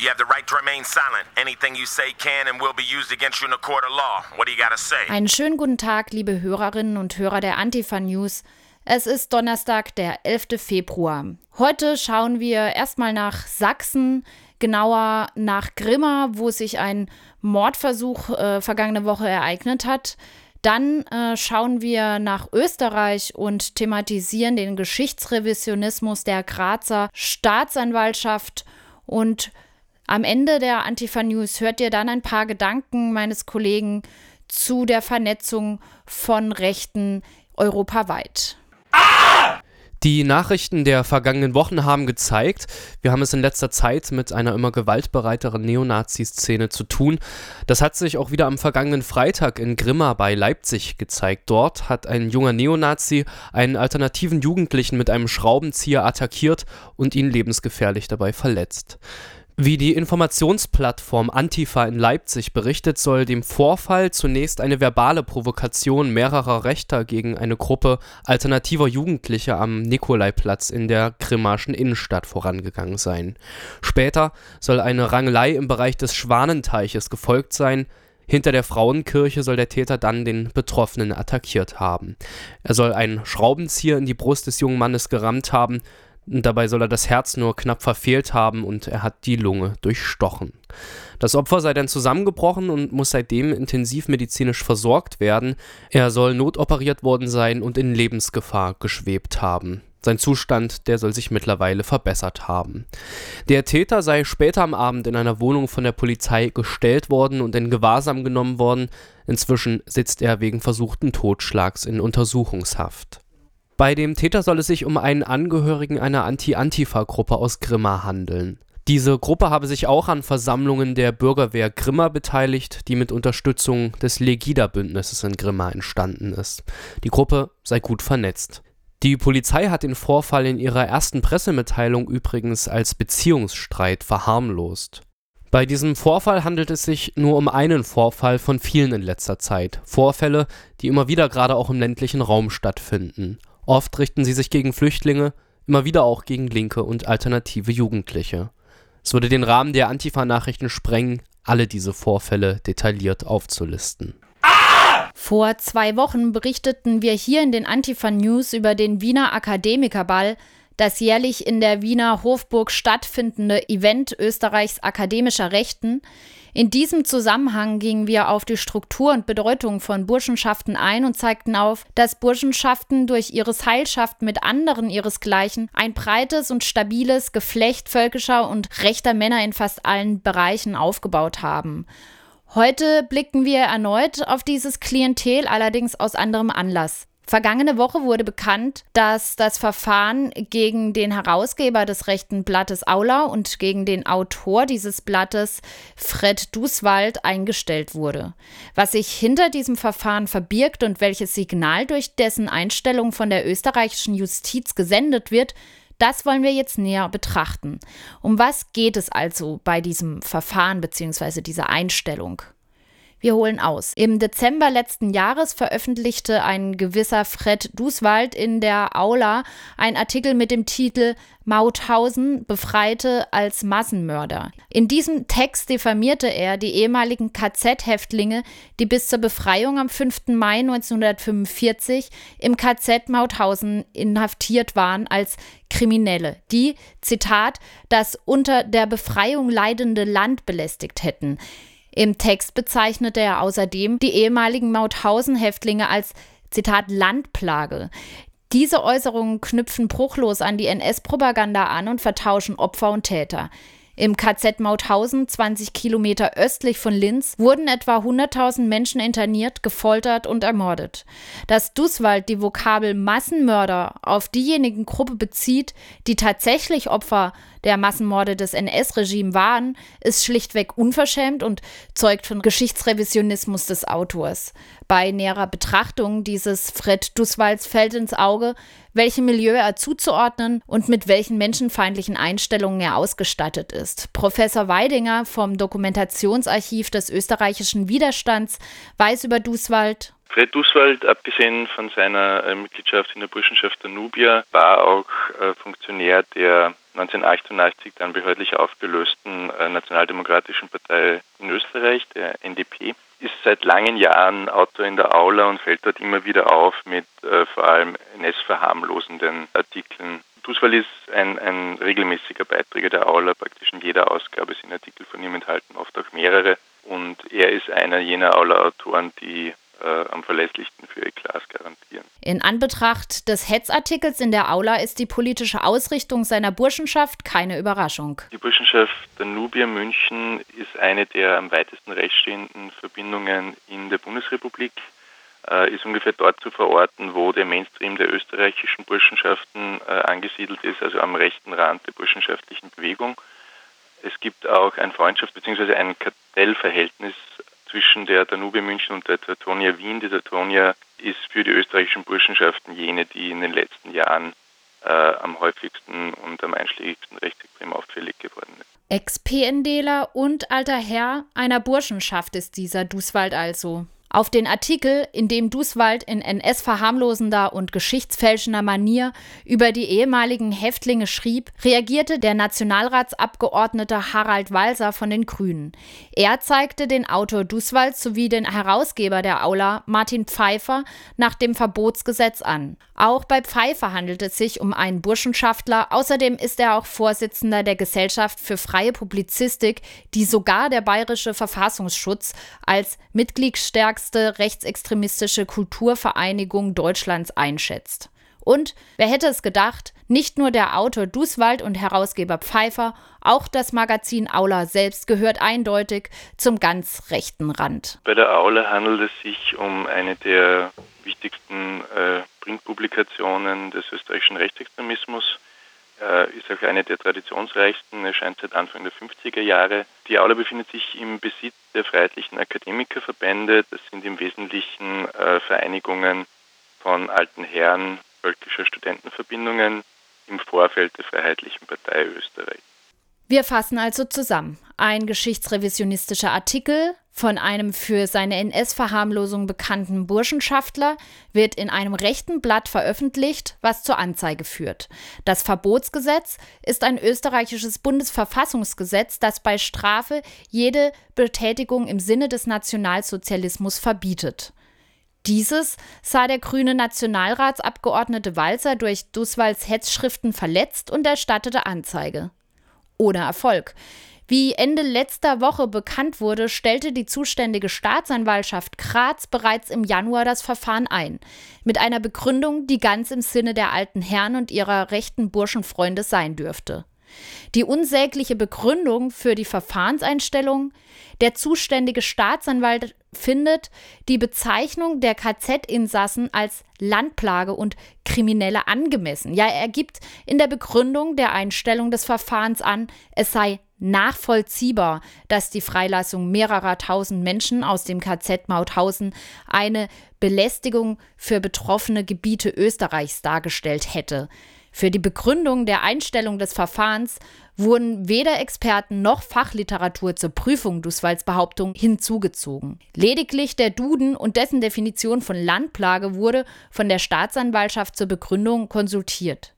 You have the right to remain silent. Anything you say can and will be used against you in a court of law. What do you gotta say? Einen schönen guten Tag, liebe Hörerinnen und Hörer der Antifa News. Es ist Donnerstag, der 11. Februar. Heute schauen wir erstmal nach Sachsen, genauer nach Grimma, wo sich ein Mordversuch äh, vergangene Woche ereignet hat. Dann äh, schauen wir nach Österreich und thematisieren den Geschichtsrevisionismus der Grazer Staatsanwaltschaft und am Ende der Antifa News hört ihr dann ein paar Gedanken meines Kollegen zu der Vernetzung von Rechten europaweit. Die Nachrichten der vergangenen Wochen haben gezeigt, wir haben es in letzter Zeit mit einer immer gewaltbereiteren Neonazi-Szene zu tun. Das hat sich auch wieder am vergangenen Freitag in Grimma bei Leipzig gezeigt. Dort hat ein junger Neonazi einen alternativen Jugendlichen mit einem Schraubenzieher attackiert und ihn lebensgefährlich dabei verletzt. Wie die Informationsplattform Antifa in Leipzig berichtet, soll dem Vorfall zunächst eine verbale Provokation mehrerer Rechter gegen eine Gruppe alternativer Jugendlicher am Nikolaiplatz in der Grimmaschen Innenstadt vorangegangen sein. Später soll eine Rangelei im Bereich des Schwanenteiches gefolgt sein, hinter der Frauenkirche soll der Täter dann den Betroffenen attackiert haben. Er soll einen Schraubenzieher in die Brust des jungen Mannes gerammt haben, Dabei soll er das Herz nur knapp verfehlt haben und er hat die Lunge durchstochen. Das Opfer sei dann zusammengebrochen und muss seitdem intensivmedizinisch versorgt werden. Er soll notoperiert worden sein und in Lebensgefahr geschwebt haben. Sein Zustand, der soll sich mittlerweile verbessert haben. Der Täter sei später am Abend in einer Wohnung von der Polizei gestellt worden und in Gewahrsam genommen worden. Inzwischen sitzt er wegen versuchten Totschlags in Untersuchungshaft. Bei dem Täter soll es sich um einen Angehörigen einer Anti-Antifa-Gruppe aus Grimma handeln. Diese Gruppe habe sich auch an Versammlungen der Bürgerwehr Grimma beteiligt, die mit Unterstützung des Legida-Bündnisses in Grimma entstanden ist. Die Gruppe sei gut vernetzt. Die Polizei hat den Vorfall in ihrer ersten Pressemitteilung übrigens als Beziehungsstreit verharmlost. Bei diesem Vorfall handelt es sich nur um einen Vorfall von vielen in letzter Zeit. Vorfälle, die immer wieder gerade auch im ländlichen Raum stattfinden. Oft richten sie sich gegen Flüchtlinge, immer wieder auch gegen linke und alternative Jugendliche. Es würde den Rahmen der Antifa-Nachrichten sprengen, alle diese Vorfälle detailliert aufzulisten. Vor zwei Wochen berichteten wir hier in den Antifa News über den Wiener Akademikerball, das jährlich in der Wiener Hofburg stattfindende Event Österreichs akademischer Rechten, in diesem Zusammenhang gingen wir auf die Struktur und Bedeutung von Burschenschaften ein und zeigten auf, dass Burschenschaften durch ihre Seilschaft mit anderen ihresgleichen ein breites und stabiles Geflecht völkischer und rechter Männer in fast allen Bereichen aufgebaut haben. Heute blicken wir erneut auf dieses Klientel, allerdings aus anderem Anlass. Vergangene Woche wurde bekannt, dass das Verfahren gegen den Herausgeber des rechten Blattes Aula und gegen den Autor dieses Blattes Fred Duswald eingestellt wurde. Was sich hinter diesem Verfahren verbirgt und welches Signal durch dessen Einstellung von der österreichischen Justiz gesendet wird, das wollen wir jetzt näher betrachten. Um was geht es also bei diesem Verfahren bzw. dieser Einstellung? Wir holen aus. Im Dezember letzten Jahres veröffentlichte ein gewisser Fred Duswald in der Aula ein Artikel mit dem Titel Mauthausen befreite als Massenmörder. In diesem Text diffamierte er die ehemaligen KZ-Häftlinge, die bis zur Befreiung am 5. Mai 1945 im KZ Mauthausen inhaftiert waren, als Kriminelle, die, Zitat, das unter der Befreiung leidende Land belästigt hätten. Im Text bezeichnete er außerdem die ehemaligen Mauthausen-Häftlinge als Zitat Landplage. Diese Äußerungen knüpfen bruchlos an die NS-Propaganda an und vertauschen Opfer und Täter. Im KZ Mauthausen, 20 Kilometer östlich von Linz, wurden etwa 100.000 Menschen interniert, gefoltert und ermordet. Dass Duswald die Vokabel Massenmörder auf diejenigen Gruppe bezieht, die tatsächlich Opfer der Massenmorde des NS-Regimes waren, ist schlichtweg unverschämt und zeugt von Geschichtsrevisionismus des Autors. Bei näherer Betrachtung dieses Fred Duswalds fällt ins Auge, welchem Milieu er zuzuordnen und mit welchen menschenfeindlichen Einstellungen er ausgestattet ist. Professor Weidinger vom Dokumentationsarchiv des österreichischen Widerstands weiß über Duswald. Fred Duswald, abgesehen von seiner äh, Mitgliedschaft in der Burschenschaft der Nubia, war auch äh, Funktionär der 1988 dann behördlich aufgelösten äh, Nationaldemokratischen Partei in Österreich, der NDP, ist seit langen Jahren Autor in der Aula und fällt dort immer wieder auf mit vor allem NS-verharmlosenden Artikeln. Duswald ist ein, ein regelmäßiger Beiträger der Aula, praktisch in jeder Ausgabe sind Artikel von ihm enthalten, oft auch mehrere. Und er ist einer jener Aula-Autoren, die am verlässlichsten für Eklas garantieren. In Anbetracht des Hetzartikels in der Aula ist die politische Ausrichtung seiner Burschenschaft keine Überraschung. Die Burschenschaft der Nubia München ist eine der am weitesten rechtsstehenden Verbindungen in der Bundesrepublik äh, ist ungefähr dort zu verorten, wo der Mainstream der österreichischen Burschenschaften äh, angesiedelt ist, also am rechten Rand der burschenschaftlichen Bewegung. Es gibt auch ein Freundschafts- bzw. ein Kartellverhältnis zwischen der Danube München und der Teutonia Wien. Die Teutonia ist für die österreichischen Burschenschaften jene, die in den letzten Jahren äh, am häufigsten und am einschlägigsten rechtsextrem auffällig geworden ist. Ex-PNDler und alter Herr einer Burschenschaft ist dieser Duswald also. Auf den Artikel, in dem Duswald in NS-verharmlosender und geschichtsfälschender Manier über die ehemaligen Häftlinge schrieb, reagierte der Nationalratsabgeordnete Harald Walser von den Grünen. Er zeigte den Autor Duswald sowie den Herausgeber der Aula, Martin Pfeiffer, nach dem Verbotsgesetz an. Auch bei Pfeiffer handelt es sich um einen Burschenschaftler. Außerdem ist er auch Vorsitzender der Gesellschaft für freie Publizistik, die sogar der Bayerische Verfassungsschutz als mitgliedsstärkste stärkste rechtsextremistische Kulturvereinigung Deutschlands einschätzt. Und wer hätte es gedacht, nicht nur der Autor Duswald und Herausgeber Pfeiffer, auch das Magazin Aula selbst gehört eindeutig zum ganz rechten Rand. Bei der Aula handelt es sich um eine der wichtigsten äh, Printpublikationen des österreichischen Rechtsextremismus äh, ist auch eine der traditionsreichsten, erscheint seit Anfang der 50er Jahre. Die Aula befindet sich im Besitz der Freiheitlichen Akademikerverbände. Das sind im Wesentlichen äh, Vereinigungen von alten Herren völkischer Studentenverbindungen im Vorfeld der Freiheitlichen Partei Österreich. Wir fassen also zusammen. Ein geschichtsrevisionistischer Artikel von einem für seine NS-Verharmlosung bekannten Burschenschaftler wird in einem rechten Blatt veröffentlicht, was zur Anzeige führt. Das Verbotsgesetz ist ein österreichisches Bundesverfassungsgesetz, das bei Strafe jede Betätigung im Sinne des Nationalsozialismus verbietet. Dieses sah der grüne Nationalratsabgeordnete Walzer durch Duswalds Hetzschriften verletzt und erstattete Anzeige ohne Erfolg. Wie Ende letzter Woche bekannt wurde, stellte die zuständige Staatsanwaltschaft Graz bereits im Januar das Verfahren ein. Mit einer Begründung, die ganz im Sinne der alten Herren und ihrer rechten Burschenfreunde sein dürfte. Die unsägliche Begründung für die Verfahrenseinstellung, der zuständige Staatsanwalt findet die Bezeichnung der KZ-Insassen als Landplage und Kriminelle angemessen. Ja, er gibt in der Begründung der Einstellung des Verfahrens an, es sei nachvollziehbar, dass die Freilassung mehrerer tausend Menschen aus dem KZ Mauthausen eine Belästigung für betroffene Gebiete Österreichs dargestellt hätte. Für die Begründung der Einstellung des Verfahrens wurden weder Experten noch Fachliteratur zur Prüfung Duswalds Behauptung hinzugezogen. Lediglich der Duden und dessen Definition von Landplage wurde von der Staatsanwaltschaft zur Begründung konsultiert.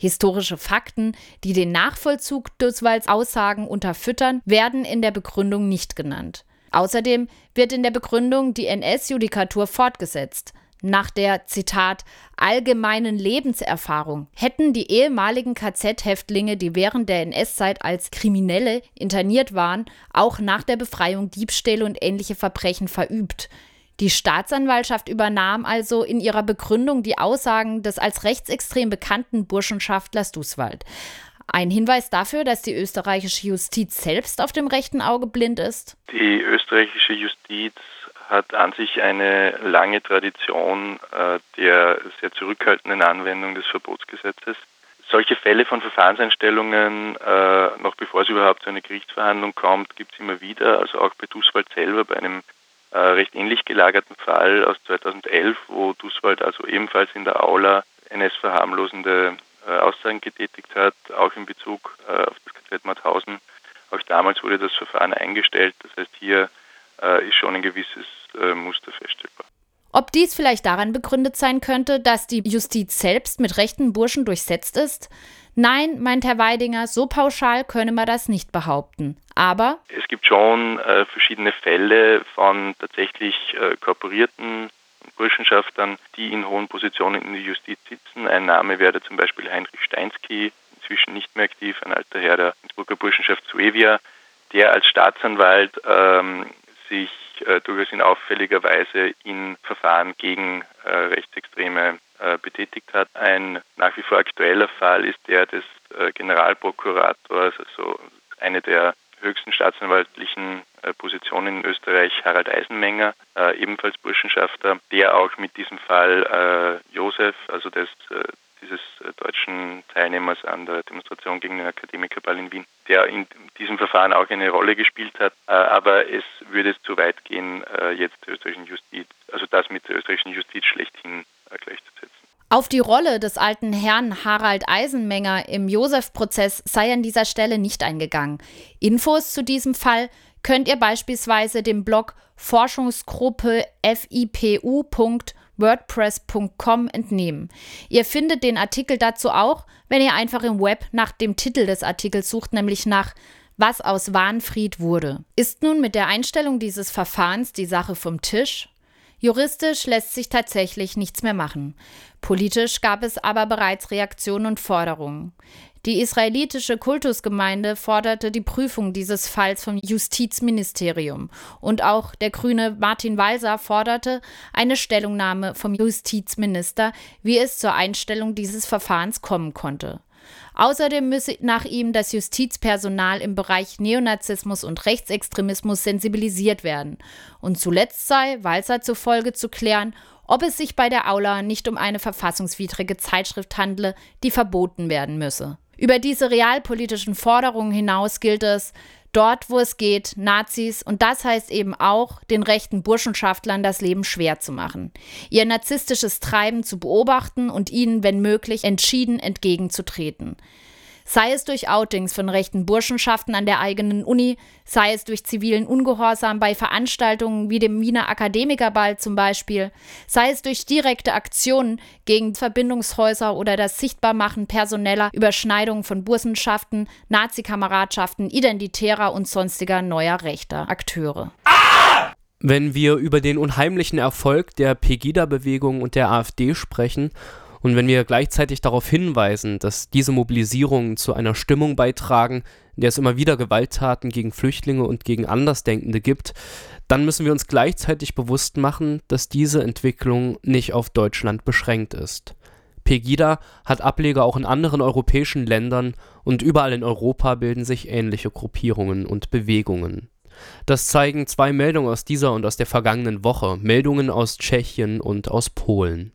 Historische Fakten, die den Nachvollzug Duswalds Aussagen unterfüttern, werden in der Begründung nicht genannt. Außerdem wird in der Begründung die NS-Judikatur fortgesetzt. Nach der, Zitat, allgemeinen Lebenserfahrung hätten die ehemaligen KZ-Häftlinge, die während der NS-Zeit als Kriminelle interniert waren, auch nach der Befreiung Diebstähle und ähnliche Verbrechen verübt. Die Staatsanwaltschaft übernahm also in ihrer Begründung die Aussagen des als rechtsextrem bekannten Burschenschaftlers Duswald. Ein Hinweis dafür, dass die österreichische Justiz selbst auf dem rechten Auge blind ist? Die österreichische Justiz hat an sich eine lange Tradition äh, der sehr zurückhaltenden Anwendung des Verbotsgesetzes. Solche Fälle von Verfahrenseinstellungen, äh, noch bevor es überhaupt zu einer Gerichtsverhandlung kommt, gibt es immer wieder. Also auch bei Duswald selber, bei einem äh, recht ähnlich gelagerten Fall aus 2011, wo Duswald also ebenfalls in der Aula NS-verharmlosende äh, Aussagen getätigt hat, auch in Bezug äh, auf das KZ Mauthausen. Auch damals wurde das Verfahren eingestellt. Das heißt, hier äh, ist schon ein gewisses äh, Muster feststellbar. Ob dies vielleicht daran begründet sein könnte, dass die Justiz selbst mit rechten Burschen durchsetzt ist? Nein, meint Herr Weidinger, so pauschal könne man das nicht behaupten. Aber es gibt schon äh, verschiedene Fälle von tatsächlich äh, korporierten Burschenschaftern, die in hohen Positionen in der Justiz sitzen. Ein Name wäre zum Beispiel Heinrich Steinsky, inzwischen nicht mehr aktiv, ein alter Herr der Innsbrucker Burschenschaft Suevia, der als Staatsanwalt ähm, sich äh, durchaus in auffälliger Weise in Verfahren gegen äh, Rechtsextreme äh, betätigt hat. Ein nach wie vor aktueller Fall ist der des äh, Generalprokurators, also eine der höchsten staatsanwaltlichen äh, Positionen in Österreich, Harald Eisenmenger, äh, ebenfalls Burschenschafter, der auch mit diesem Fall Josef, also des dieses deutschen Teilnehmers an der Demonstration gegen den Akademikerball in Wien, der in diesem Verfahren auch eine Rolle gespielt hat. Aber es würde zu weit gehen, jetzt der österreichischen Justiz, also das mit der österreichischen Justiz schlechthin gleichzusetzen. Auf die Rolle des alten Herrn Harald Eisenmenger im Josef-Prozess sei an dieser Stelle nicht eingegangen. Infos zu diesem Fall könnt ihr beispielsweise dem Blog Forschungsgruppe fipu.wordpress.com entnehmen. Ihr findet den Artikel dazu auch, wenn ihr einfach im Web nach dem Titel des Artikels sucht, nämlich nach Was aus Wahnfried wurde. Ist nun mit der Einstellung dieses Verfahrens die Sache vom Tisch? Juristisch lässt sich tatsächlich nichts mehr machen. Politisch gab es aber bereits Reaktionen und Forderungen. Die israelitische Kultusgemeinde forderte die Prüfung dieses Falls vom Justizministerium und auch der grüne Martin Walser forderte eine Stellungnahme vom Justizminister, wie es zur Einstellung dieses Verfahrens kommen konnte. Außerdem müsse nach ihm das Justizpersonal im Bereich Neonazismus und Rechtsextremismus sensibilisiert werden. Und zuletzt sei Walzer zufolge zu klären, ob es sich bei der Aula nicht um eine verfassungswidrige Zeitschrift handle, die verboten werden müsse. Über diese realpolitischen Forderungen hinaus gilt es, dort, wo es geht, Nazis und das heißt eben auch, den rechten Burschenschaftlern das Leben schwer zu machen, ihr narzisstisches Treiben zu beobachten und ihnen, wenn möglich, entschieden entgegenzutreten sei es durch Outings von rechten Burschenschaften an der eigenen Uni, sei es durch zivilen Ungehorsam bei Veranstaltungen wie dem Wiener Akademikerball zum Beispiel, sei es durch direkte Aktionen gegen Verbindungshäuser oder das Sichtbarmachen personeller Überschneidungen von Burschenschaften, Nazikameradschaften, identitärer und sonstiger neuer rechter Akteure. Wenn wir über den unheimlichen Erfolg der Pegida-Bewegung und der AfD sprechen und wenn wir gleichzeitig darauf hinweisen, dass diese Mobilisierungen zu einer Stimmung beitragen, in der es immer wieder Gewalttaten gegen Flüchtlinge und gegen Andersdenkende gibt, dann müssen wir uns gleichzeitig bewusst machen, dass diese Entwicklung nicht auf Deutschland beschränkt ist. Pegida hat Ableger auch in anderen europäischen Ländern und überall in Europa bilden sich ähnliche Gruppierungen und Bewegungen. Das zeigen zwei Meldungen aus dieser und aus der vergangenen Woche, Meldungen aus Tschechien und aus Polen.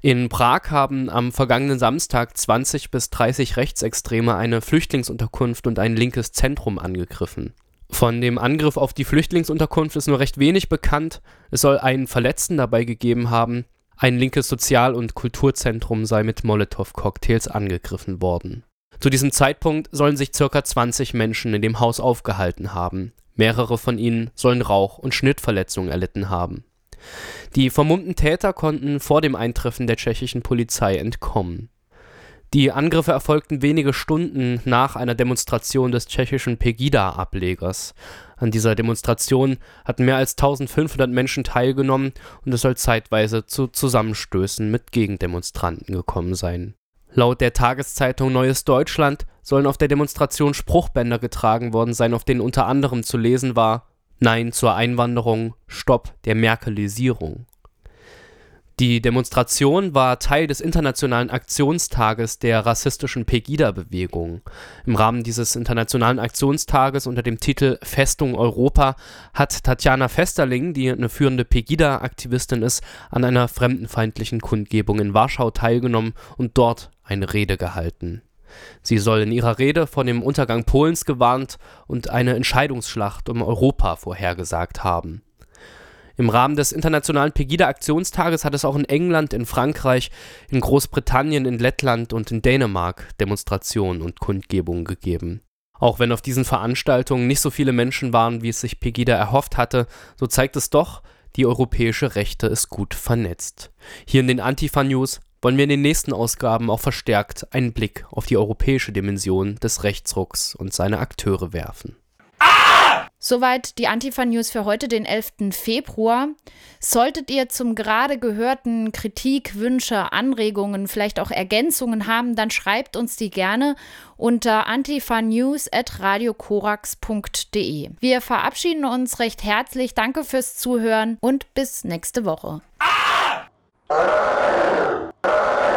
In Prag haben am vergangenen Samstag 20 bis 30 Rechtsextreme eine Flüchtlingsunterkunft und ein linkes Zentrum angegriffen. Von dem Angriff auf die Flüchtlingsunterkunft ist nur recht wenig bekannt. Es soll einen Verletzten dabei gegeben haben. Ein linkes Sozial- und Kulturzentrum sei mit Molotow-Cocktails angegriffen worden. Zu diesem Zeitpunkt sollen sich ca. 20 Menschen in dem Haus aufgehalten haben. Mehrere von ihnen sollen Rauch- und Schnittverletzungen erlitten haben. Die vermummten Täter konnten vor dem Eintreffen der tschechischen Polizei entkommen. Die Angriffe erfolgten wenige Stunden nach einer Demonstration des tschechischen Pegida-Ablegers. An dieser Demonstration hatten mehr als 1500 Menschen teilgenommen und es soll zeitweise zu Zusammenstößen mit Gegendemonstranten gekommen sein. Laut der Tageszeitung Neues Deutschland sollen auf der Demonstration Spruchbänder getragen worden sein, auf denen unter anderem zu lesen war Nein zur Einwanderung, Stopp der Merkelisierung. Die Demonstration war Teil des Internationalen Aktionstages der rassistischen Pegida-Bewegung. Im Rahmen dieses Internationalen Aktionstages unter dem Titel Festung Europa hat Tatjana Festerling, die eine führende Pegida-Aktivistin ist, an einer fremdenfeindlichen Kundgebung in Warschau teilgenommen und dort eine Rede gehalten Sie soll in ihrer Rede vor dem Untergang Polens gewarnt und eine Entscheidungsschlacht um Europa vorhergesagt haben. Im Rahmen des internationalen Pegida-Aktionstages hat es auch in England, in Frankreich, in Großbritannien, in Lettland und in Dänemark Demonstrationen und Kundgebungen gegeben. Auch wenn auf diesen Veranstaltungen nicht so viele Menschen waren, wie es sich Pegida erhofft hatte, so zeigt es doch, die europäische Rechte ist gut vernetzt. Hier in den Antifa News wollen wir in den nächsten Ausgaben auch verstärkt einen Blick auf die europäische Dimension des Rechtsrucks und seine Akteure werfen. Soweit die Antifa-News für heute, den 11. Februar. Solltet ihr zum gerade gehörten Kritik, Wünsche, Anregungen, vielleicht auch Ergänzungen haben, dann schreibt uns die gerne unter antifanews.radiokorax.de. Wir verabschieden uns recht herzlich. Danke fürs Zuhören und bis nächste Woche. Ah! Amém.